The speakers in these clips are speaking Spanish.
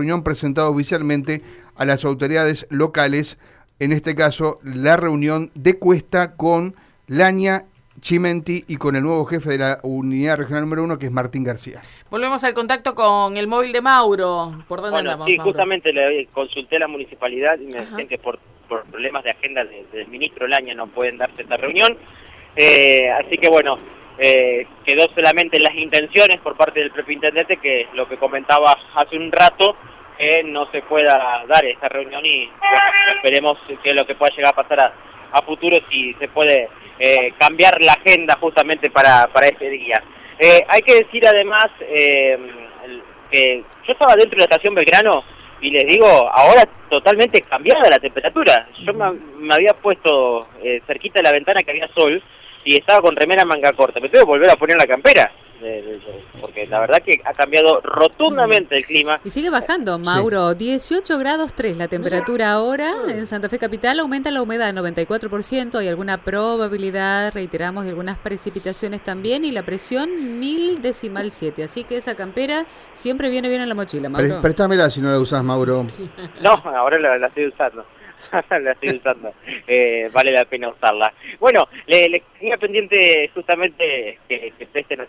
reunión presentado oficialmente a las autoridades locales, en este caso la reunión de Cuesta con Laña Chimenti y con el nuevo jefe de la unidad regional número uno, que es Martín García. Volvemos al contacto con el móvil de Mauro. ¿Por dónde bueno, andamos? Sí, Mauro? justamente le consulté a la municipalidad y me Ajá. decían que por, por problemas de agenda de- del ministro Laña no pueden darse esta reunión. Eh, así que bueno, eh, quedó solamente en las intenciones por parte del propio intendente, que lo que comentaba hace un rato, que no se pueda dar esta reunión y bueno, esperemos que lo que pueda llegar a pasar a, a futuro si se puede eh, cambiar la agenda justamente para, para este día. Eh, hay que decir además eh, que yo estaba dentro de la estación Belgrano y les digo, ahora totalmente cambiada la temperatura. Yo me, me había puesto eh, cerquita de la ventana que había sol y estaba con remera manga corta. Me tengo que volver a poner la campera, de- de- de- porque la verdad que ha cambiado rotundamente el clima. Y sigue bajando, Mauro. 18 grados 3 la temperatura ahora en Santa Fe Capital. Aumenta la humedad 94%. Hay alguna probabilidad, reiteramos, de algunas precipitaciones también. Y la presión 1000 decimal 7. Así que esa campera siempre viene bien en la mochila, Pre- Mauro. Préstamela si no la usás, Mauro. No, ahora la, la estoy usando. la estoy usando. Eh, vale la pena usarla. Bueno, le, le tenía pendiente justamente que, que presten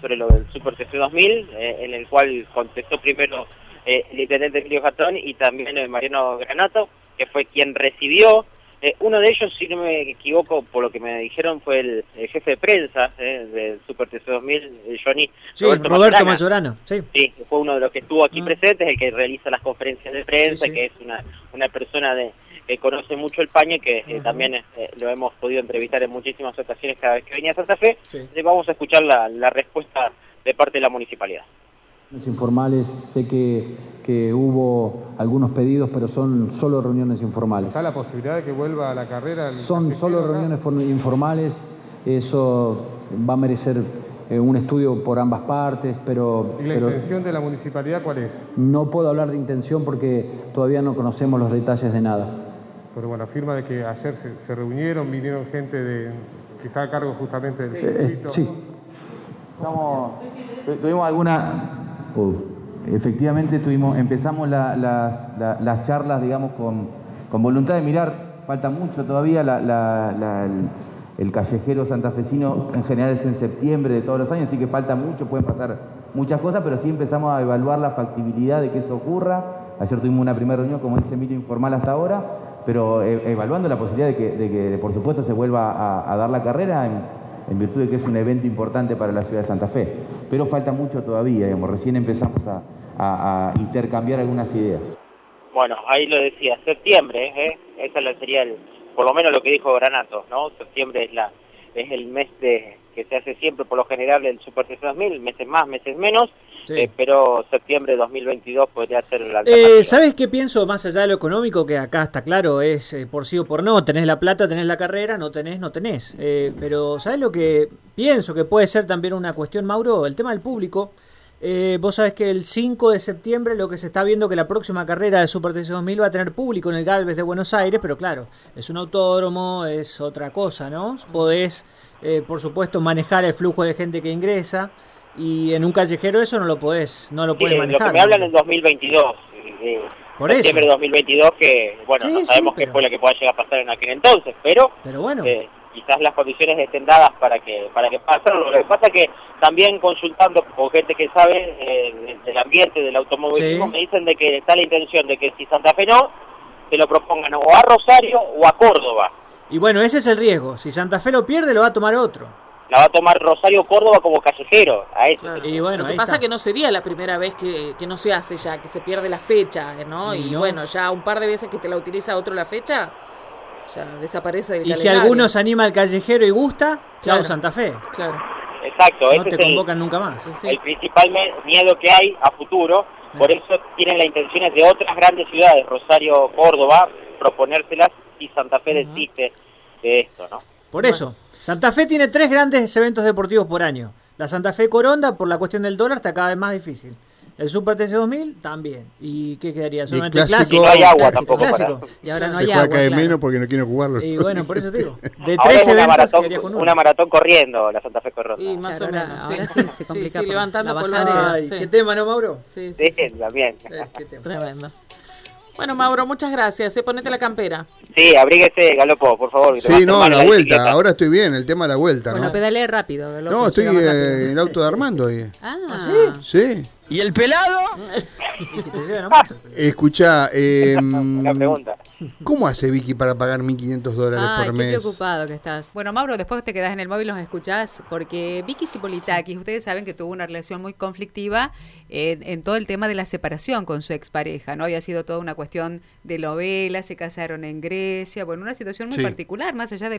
sobre lo del Super TC 2000, eh, en el cual contestó primero eh, el intendente Emilio Jatón y también el Mariano Granato, que fue quien recibió. Eh, uno de ellos, si no me equivoco, por lo que me dijeron, fue el, el jefe de prensa eh, del Super TC 2000, eh, Johnny Sí, Roberto, Maturana. Majorano, sí. Sí, fue uno de los que estuvo aquí Mm. presente, es el que realiza las conferencias de prensa, sí. que es una, una persona de, que conoce mucho el paño y que eh, también eh, lo hemos podido entrevistar en muchísimas ocasiones cada vez que venía a Santa Fe. Sí. Entonces vamos a escuchar la, la respuesta de parte de la municipalidad. Reuniones informales, sé que, que hubo algunos pedidos, pero son solo reuniones informales. ¿Está la posibilidad de que vuelva a la carrera? Son solo acá? reuniones for- informales, eso va a merecer eh, un estudio por ambas partes, pero, ¿Y la pero intención de la municipalidad cuál es? no puedo hablar de intención porque todavía no conocemos los detalles de nada. Pero bueno, afirma de que ayer se, se reunieron, vinieron gente de, que está a cargo justamente del Eh, circuito. sí, Estamos, tu- tuvimos alguna, uh, efectivamente tuvimos, empezamos la- las, la- las charlas, digamos, con, con voluntad de mirar, falta mucho todavía, el callejero santafesino en general es en septiembre de todos los años, así que falta mucho, pueden pasar muchas cosas, pero sí empezamos a evaluar la factibilidad de que eso ocurra. Ayer tuvimos una primera reunión, como dice Emilio, informal hasta ahora, pero eh, evaluando la posibilidad de que, de que, por supuesto, se vuelva a, a dar la carrera en, virtud de que es un evento importante para la ciudad de Santa Fe. Pero falta mucho todavía, digamos, recién empezamos a, a- a intercambiar algunas ideas. Bueno, ahí lo decía, septiembre, ¿eh? Esa sería el, por lo menos lo que dijo Granato, ¿no? Septiembre es la es el mes de que se hace siempre por lo general el Super TC 2000, meses más, meses menos, Sí. eh, pero septiembre de 2022 podría ser la Eh. ¿Sabes qué pienso más allá de lo económico? Que acá está claro, es eh, por sí o por no. Tenés la plata, tenés la carrera, no tenés, no tenés. Eh, pero ¿sabes lo que pienso que puede ser también una cuestión, Mauro? El tema del público. Eh, vos sabés que el 5 de septiembre lo que se está viendo que la próxima carrera de Super TC 2000 va a tener público en el Galvez de Buenos Aires, pero claro, es un autódromo, es otra cosa, ¿no? Podés, eh, por supuesto, manejar el flujo de gente que ingresa y en un callejero eso no lo podés, no lo Sí, podés lo manejar. que me hablan es 2022. eh, Por eso. septiembre de 2022 que, bueno, Sí, no sí, sabemos qué pero- fue lo que pueda llegar a pasar en aquel entonces, pero Pero bueno. eh, quizás las condiciones estén dadas para que para que pase. Lo que pasa que también consultando con gente que sabe eh, del ambiente del automovilismo Sí. me dicen de que está la intención de que si Santa Fe no, se lo propongan o a Rosario o a Córdoba. Y bueno, ese es el riesgo. Si Santa Fe lo pierde, lo va a tomar otro. La va a tomar Rosario o Córdoba como callejero. A eso. Claro. Y bueno, Lo que pasa está. que no sería la primera vez que, que no se hace ya, que se pierde la fecha, ¿no? Y Y, no. bueno, ya un par de veces que te la utiliza otro la fecha, ya desaparece del Y si alguno se anima al callejero y gusta, Claro. Santa Fe. Claro. Exacto, No te el, convocan nunca más. sí, el principal miedo que hay a futuro. Por eso tienen las intenciones de otras grandes ciudades, Rosario, Córdoba, proponérselas y Santa Fe Ujú. desiste de esto, ¿no? Por eso, Santa Fe tiene tres grandes eventos deportivos por año. La Santa Fe Coronda, por la cuestión del dólar, está cada vez más difícil. El Super TC2000 también. ¿Y qué quedaría? Solamente clásico- clásico. Y no hay agua tampoco clásico. para- Y ahora no se hay juega agua. claro. menos porque no quieren jugarlo. Y bueno, por eso te digo. De Ahora tres es una eventos maratón, quedaría con uno. una maratón corriendo la Santa Fe Corrosa. Y más Claro, o ahora- menos. ahora sí se complica Sí, por levantando sí. qué tema, ¿no, Mauro? Sí, sí, Sí, sí. también. Qué tema. Tremendo. Bueno, Mauro, muchas gracias. eh, ponete la campera. Sí, abríguese, Galopo, por favor. Sí, a no, la la vuelta. bicicleta. Ahora estoy bien, el tema de la vuelta, Bueno, ¿no? pedalee rápido. loco, No, estoy eh, rápido. en el auto de Armando ahí. Ah, Sí. ¿Y el pelado? Escucha, eh, Una pregunta. ¿cómo hace Vicky para pagar 1.500 dólares Ay, por qué mes? preocupado que estás. Bueno, Mauro, después te quedas en el móvil, los escuchás, porque Vicky Cipolitakis, ustedes saben que tuvo una relación muy conflictiva en, en todo el tema de la separación con su expareja, ¿no? Había sido toda una cuestión de novela, se casaron en Grecia, bueno, una situación muy Sí. particular, más allá de